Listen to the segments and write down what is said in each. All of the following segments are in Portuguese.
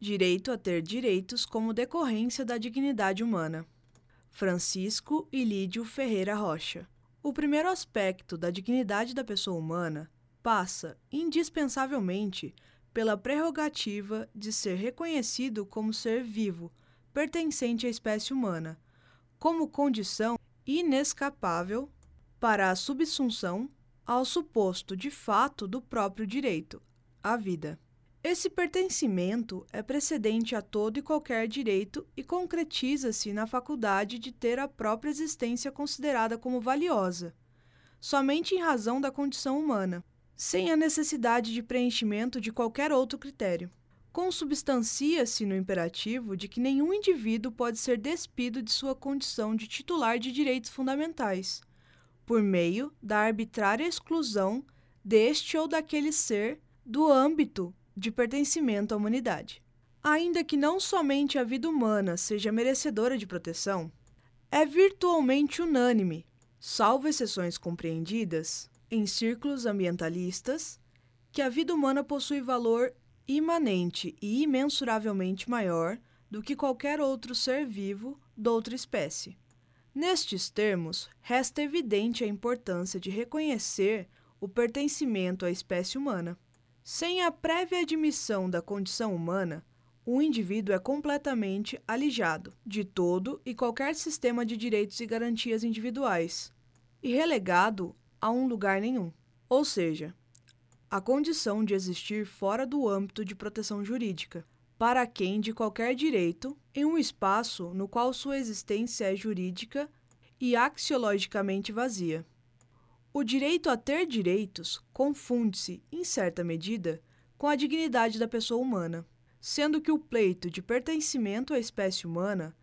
Direito a ter direitos como decorrência da dignidade humana. Francisco Ilídio Ferreira Rocha. O primeiro aspecto da dignidade da pessoa humana passa, indispensavelmente, pela prerrogativa de ser reconhecido como ser vivo, pertencente à espécie humana, como condição inescapável para a subsunção ao suposto de fato do próprio direito, a vida. Esse pertencimento é precedente a todo e qualquer direito e concretiza-se na faculdade de ter a própria existência considerada como valiosa, somente em razão da condição humana, sem a necessidade de preenchimento de qualquer outro critério. Consubstancia-se no imperativo de que nenhum indivíduo pode ser despido de sua condição de titular de direitos fundamentais, por meio da arbitrária exclusão deste ou daquele ser do âmbito de pertencimento à humanidade. Ainda que não somente a vida humana seja merecedora de proteção, é virtualmente unânime, salvo exceções compreendidas, em círculos ambientalistas, que a vida humana possui valor imanente e imensuravelmente maior do que qualquer outro ser vivo de outra espécie. Nestes termos, resta evidente a importância de reconhecer o pertencimento à espécie humana. Sem a prévia admissão da condição humana, o indivíduo é completamente alijado de todo e qualquer sistema de direitos e garantias individuais e relegado a um lugar nenhum, ou seja, a condição de existir fora do âmbito de proteção jurídica, para quem de qualquer direito, em um espaço no qual sua existência é jurídica e axiologicamente vazia. O direito a ter direitos confunde-se, em certa medida, com a dignidade da pessoa humana, sendo que o pleito de pertencimento à espécie humana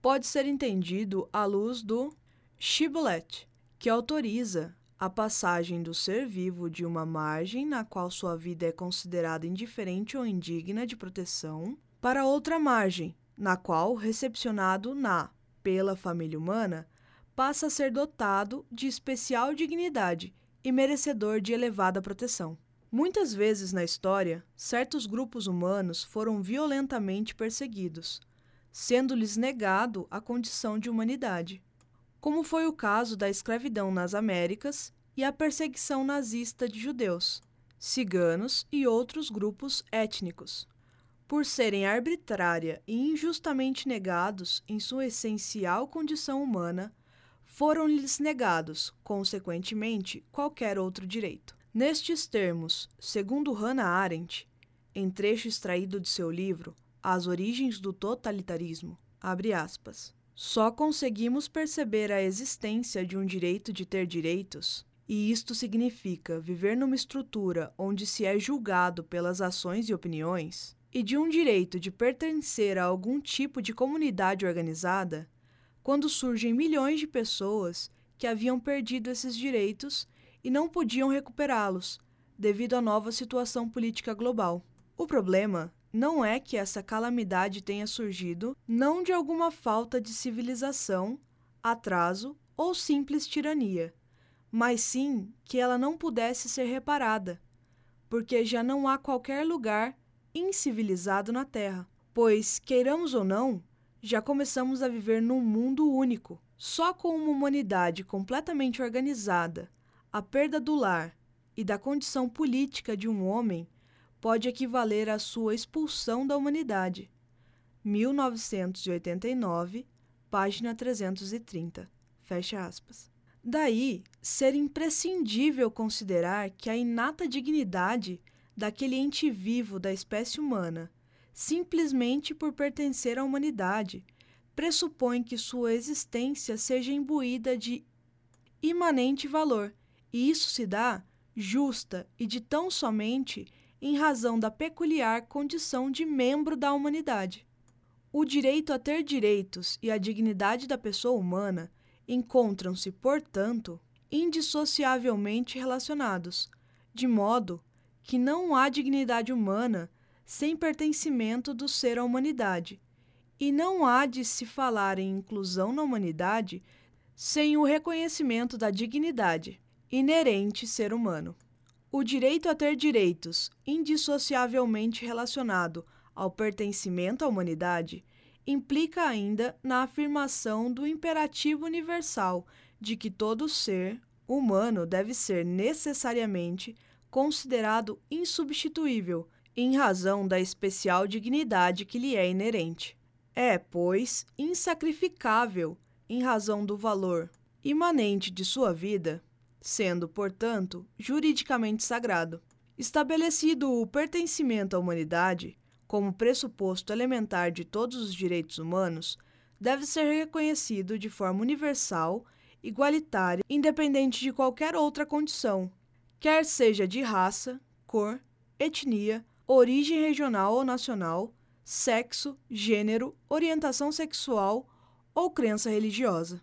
pode ser entendido à luz do Shibboleth, que autoriza a passagem do ser vivo de uma margem na qual sua vida é considerada indiferente ou indigna de proteção para outra margem, na qual, recepcionado na pela família humana, passa a ser dotado de especial dignidade e merecedor de elevada proteção. Muitas vezes na história, certos grupos humanos foram violentamente perseguidos, sendo-lhes negado a condição de humanidade, como foi o caso da escravidão nas Américas e a perseguição nazista de judeus, ciganos e outros grupos étnicos, por serem arbitrária e injustamente negados em sua essencial condição humana foram-lhes negados, consequentemente, qualquer outro direito. Nestes termos, segundo Hannah Arendt, em trecho extraído de seu livro As Origens do Totalitarismo, aspas, só conseguimos perceber a existência de um direito de ter direitos, e isto significa viver numa estrutura onde se é julgado pelas ações e opiniões, e de um direito de pertencer a algum tipo de comunidade organizada, quando surgem milhões de pessoas que haviam perdido esses direitos e não podiam recuperá-los devido à nova situação política global. O problema não é que essa calamidade tenha surgido não de alguma falta de civilização, atraso ou simples tirania, mas sim que ela não pudesse ser reparada, porque já não há qualquer lugar incivilizado na Terra, pois, queiramos ou não, já começamos a viver num mundo único. Só com uma humanidade completamente organizada, a perda do lar e da condição política de um homem pode equivaler à sua expulsão da humanidade. 1989, página 330. Fecha aspas. Daí ser imprescindível considerar que a inata dignidade daquele ente vivo da espécie humana simplesmente por pertencer à humanidade, pressupõe que sua existência seja imbuída de imanente valor, e isso se dá justa e de tão somente em razão da peculiar condição de membro da humanidade. O direito a ter direitos e a dignidade da pessoa humana encontram-se, portanto, indissociavelmente relacionados, de modo que não há dignidade humana sem pertencimento do ser à humanidade, e não há de se falar em inclusão na humanidade sem o reconhecimento da dignidade inerente ser humano. O direito a ter direitos, indissociavelmente relacionado ao pertencimento à humanidade implica ainda na afirmação do imperativo universal de que todo ser humano deve ser necessariamente considerado insubstituível em razão da especial dignidade que lhe é inerente. É, pois, insacrificável em razão do valor imanente de sua vida, sendo, portanto, juridicamente sagrado. Estabelecido o pertencimento à humanidade como pressuposto elementar de todos os direitos humanos, deve ser reconhecido de forma universal, igualitária, independente de qualquer outra condição, quer seja de raça, cor, etnia, origem regional ou nacional, sexo, gênero, orientação sexual ou crença religiosa.